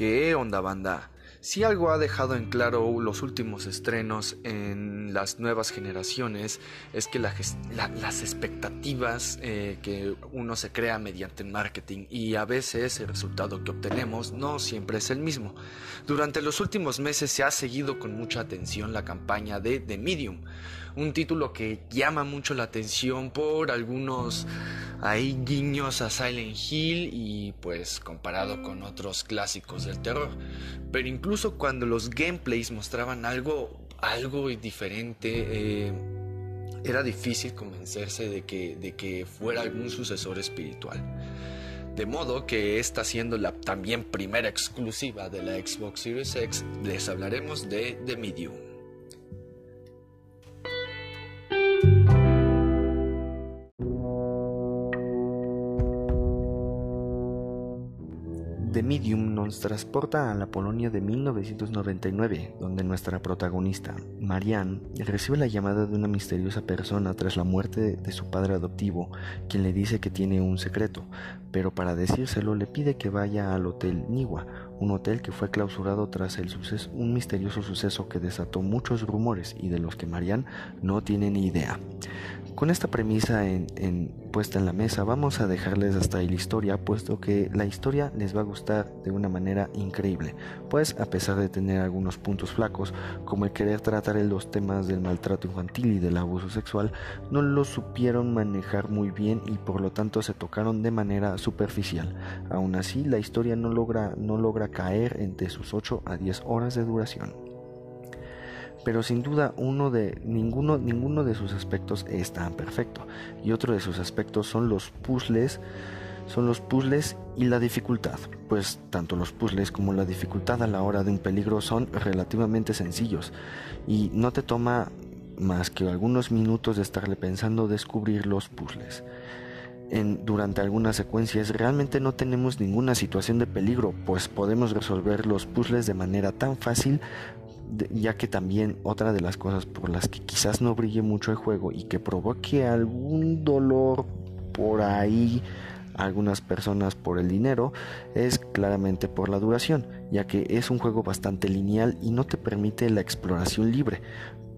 ¿Qué onda banda? Si algo ha dejado en claro los últimos estrenos en las nuevas generaciones es que las expectativas eh, que uno se crea mediante el marketing y a veces el resultado que obtenemos no siempre es el mismo. Durante los últimos meses se ha seguido con mucha atención la campaña de The Medium, un título que llama mucho la atención por algunos ahí guiños a Silent Hill y pues comparado con otros clásicos del terror. Pero incluso cuando los gameplays mostraban algo, algo diferente, eh, era difícil convencerse de que, de que fuera algún sucesor espiritual. De modo que esta siendo la también primera exclusiva de la Xbox Series X, les hablaremos de The Medium. The Medium nos transporta a la Polonia de 1999, donde nuestra protagonista, Marianne, recibe la llamada de una misteriosa persona tras la muerte de su padre adoptivo, quien le dice que tiene un secreto, pero para decírselo le pide que vaya al Hotel Niwa, un hotel que fue clausurado tras el suceso, un misterioso suceso que desató muchos rumores y de los que Marianne no tiene ni idea. Con esta premisa en, puesta en la mesa, vamos a dejarles hasta ahí la historia, puesto que la historia les va a gustar de una manera increíble, pues a pesar de tener algunos puntos flacos, como el querer tratar los temas del maltrato infantil y del abuso sexual, no lo supieron manejar muy bien y por lo tanto se tocaron de manera superficial. Aún así, la historia no logra, no logra caer entre sus 8 a 10 horas de duración pero sin duda uno de ninguno ninguno de sus aspectos es tan perfecto. Y otro de sus aspectos son los puzzles son los puzzles y la dificultad, pues tanto los puzzles como la dificultad a la hora de un peligro son relativamente sencillos. Y no te toma más que algunos minutos de estarle pensando descubrir los puzzles. En, durante algunas secuencias realmente no tenemos ninguna situación de peligro, pues podemos resolver los puzzles de manera tan fácil ya que también otra de las cosas por las que quizás no brille mucho el juego y que provoque algún dolor por ahí a algunas personas por el dinero es claramente por la duración, ya que es un juego bastante lineal y no te permite la exploración libre,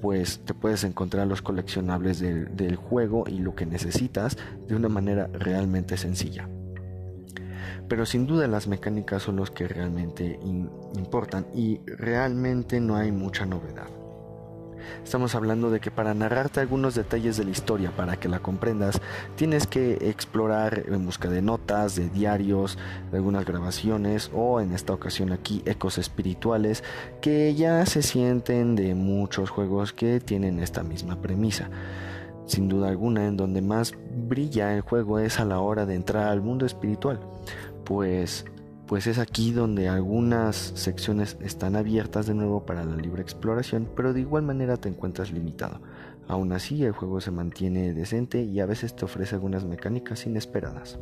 pues te puedes encontrar los coleccionables del juego y lo que necesitas de una manera realmente sencilla pero sin duda las mecánicas son los que realmente importan y realmente no hay mucha novedad. Estamos hablando de que para narrarte algunos detalles de la historia, para que la comprendas, tienes que explorar en busca de notas, de diarios, de algunas grabaciones o en esta ocasión aquí ecos espirituales que ya se sienten de muchos juegos que tienen esta misma premisa. Sin duda alguna, en donde más brilla el juego es a la hora de entrar al mundo espiritual pues pues es aquí donde algunas secciones están abiertas de nuevo para la libre exploración, pero de igual manera te encuentras limitado. Aún así, el juego se mantiene decente y a veces te ofrece algunas mecánicas inesperadas.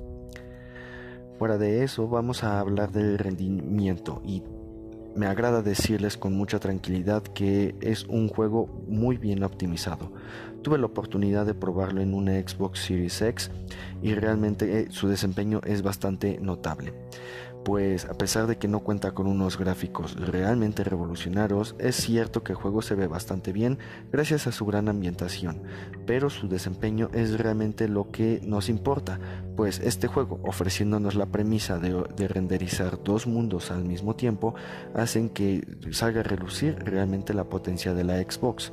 Fuera de eso, vamos a hablar del rendimiento y me agrada decirles con mucha tranquilidad que es un juego muy bien optimizado. Tuve la oportunidad de probarlo en una Xbox Series X y realmente eh, su desempeño es bastante notable pues a pesar de que no cuenta con unos gráficos realmente revolucionarios, es cierto que el juego se ve bastante bien gracias a su gran ambientación, pero su desempeño es realmente lo que nos importa, pues este juego, ofreciéndonos la premisa de, renderizar dos mundos al mismo tiempo, hacen que salga a relucir realmente la potencia de la Xbox.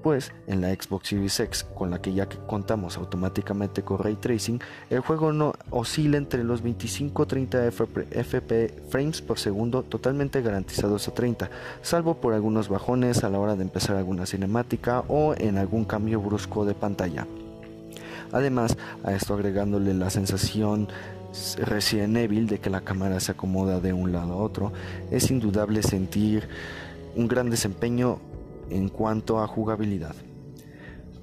Pues en la Xbox Series X, con la que ya contamos automáticamente con ray tracing, el juego no oscila entre los 25-30 FP frames por segundo totalmente garantizados a 30, salvo por algunos bajones a la hora de empezar alguna cinemática o en algún cambio brusco de pantalla. Además, a esto agregándole la sensación Resident Evil de que la cámara se acomoda de un lado a otro, es indudable sentir un gran desempeño en cuanto a jugabilidad.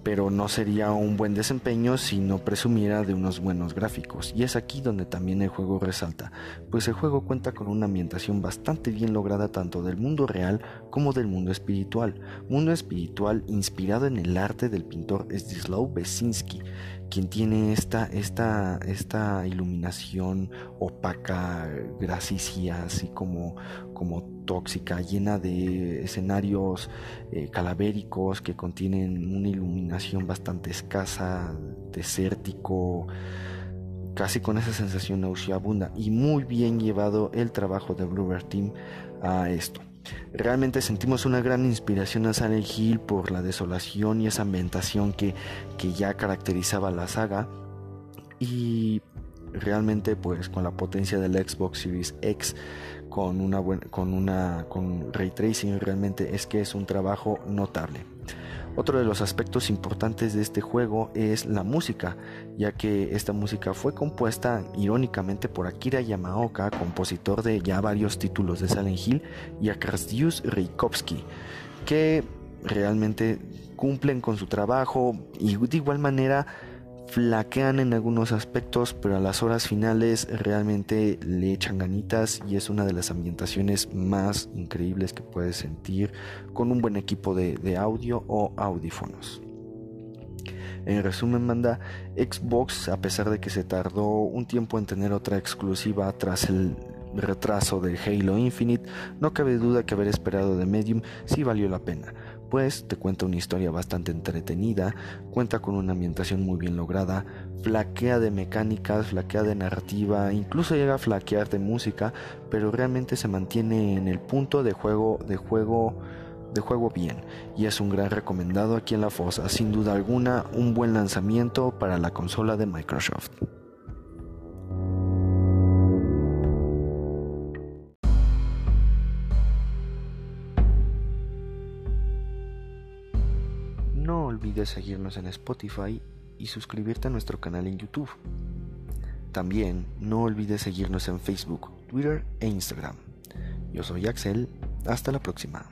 Pero no sería un buen desempeño si no presumiera de unos buenos gráficos. Y es aquí donde también el juego resalta, pues el juego cuenta con una ambientación bastante bien lograda tanto del mundo real como del mundo espiritual. Mundo espiritual inspirado en el arte del pintor Zdzislaw Besinski, quien tiene esta, esta, esta iluminación opaca, grasicia, así como, como tóxica, llena de escenarios eh, calavéricos que contienen una iluminación bastante escasa, desértico, casi con esa sensación nauseabunda y muy bien llevado el trabajo de Bluebird Team a esto. Realmente sentimos una gran inspiración a Silent Hill por la desolación y esa ambientación que, que ya caracterizaba la saga. Y realmente pues con la potencia del Xbox Series X con una con una con ray tracing realmente es que es un trabajo notable. Otro de los aspectos importantes de este juego es la música, ya que esta música fue compuesta irónicamente por Akira Yamaoka, compositor de ya varios títulos de Silent Hill, y a Reikowski, que realmente cumplen con su trabajo y de igual manera flaquean en algunos aspectos, pero a las horas finales realmente le echan ganitas y es una de las ambientaciones más increíbles que puedes sentir con un buen equipo de, audio o audífonos. En resumen, manda Xbox, a pesar de que se tardó un tiempo en tener otra exclusiva tras el retraso de Halo Infinite, no cabe duda que haber esperado de Medium sí valió la pena te cuenta una historia bastante entretenida, cuenta con una ambientación muy bien lograda, flaquea de mecánicas, flaquea de narrativa, incluso llega a flaquear de música, pero realmente se mantiene en el punto de juego de juego de juego bien y es un gran recomendado aquí en la fosa, sin duda alguna un buen lanzamiento para la consola de Microsoft. Olvides seguirnos en Spotify y suscribirte a nuestro canal en YouTube. También no olvides seguirnos en Facebook, Twitter e Instagram. Yo soy Axel, hasta la próxima.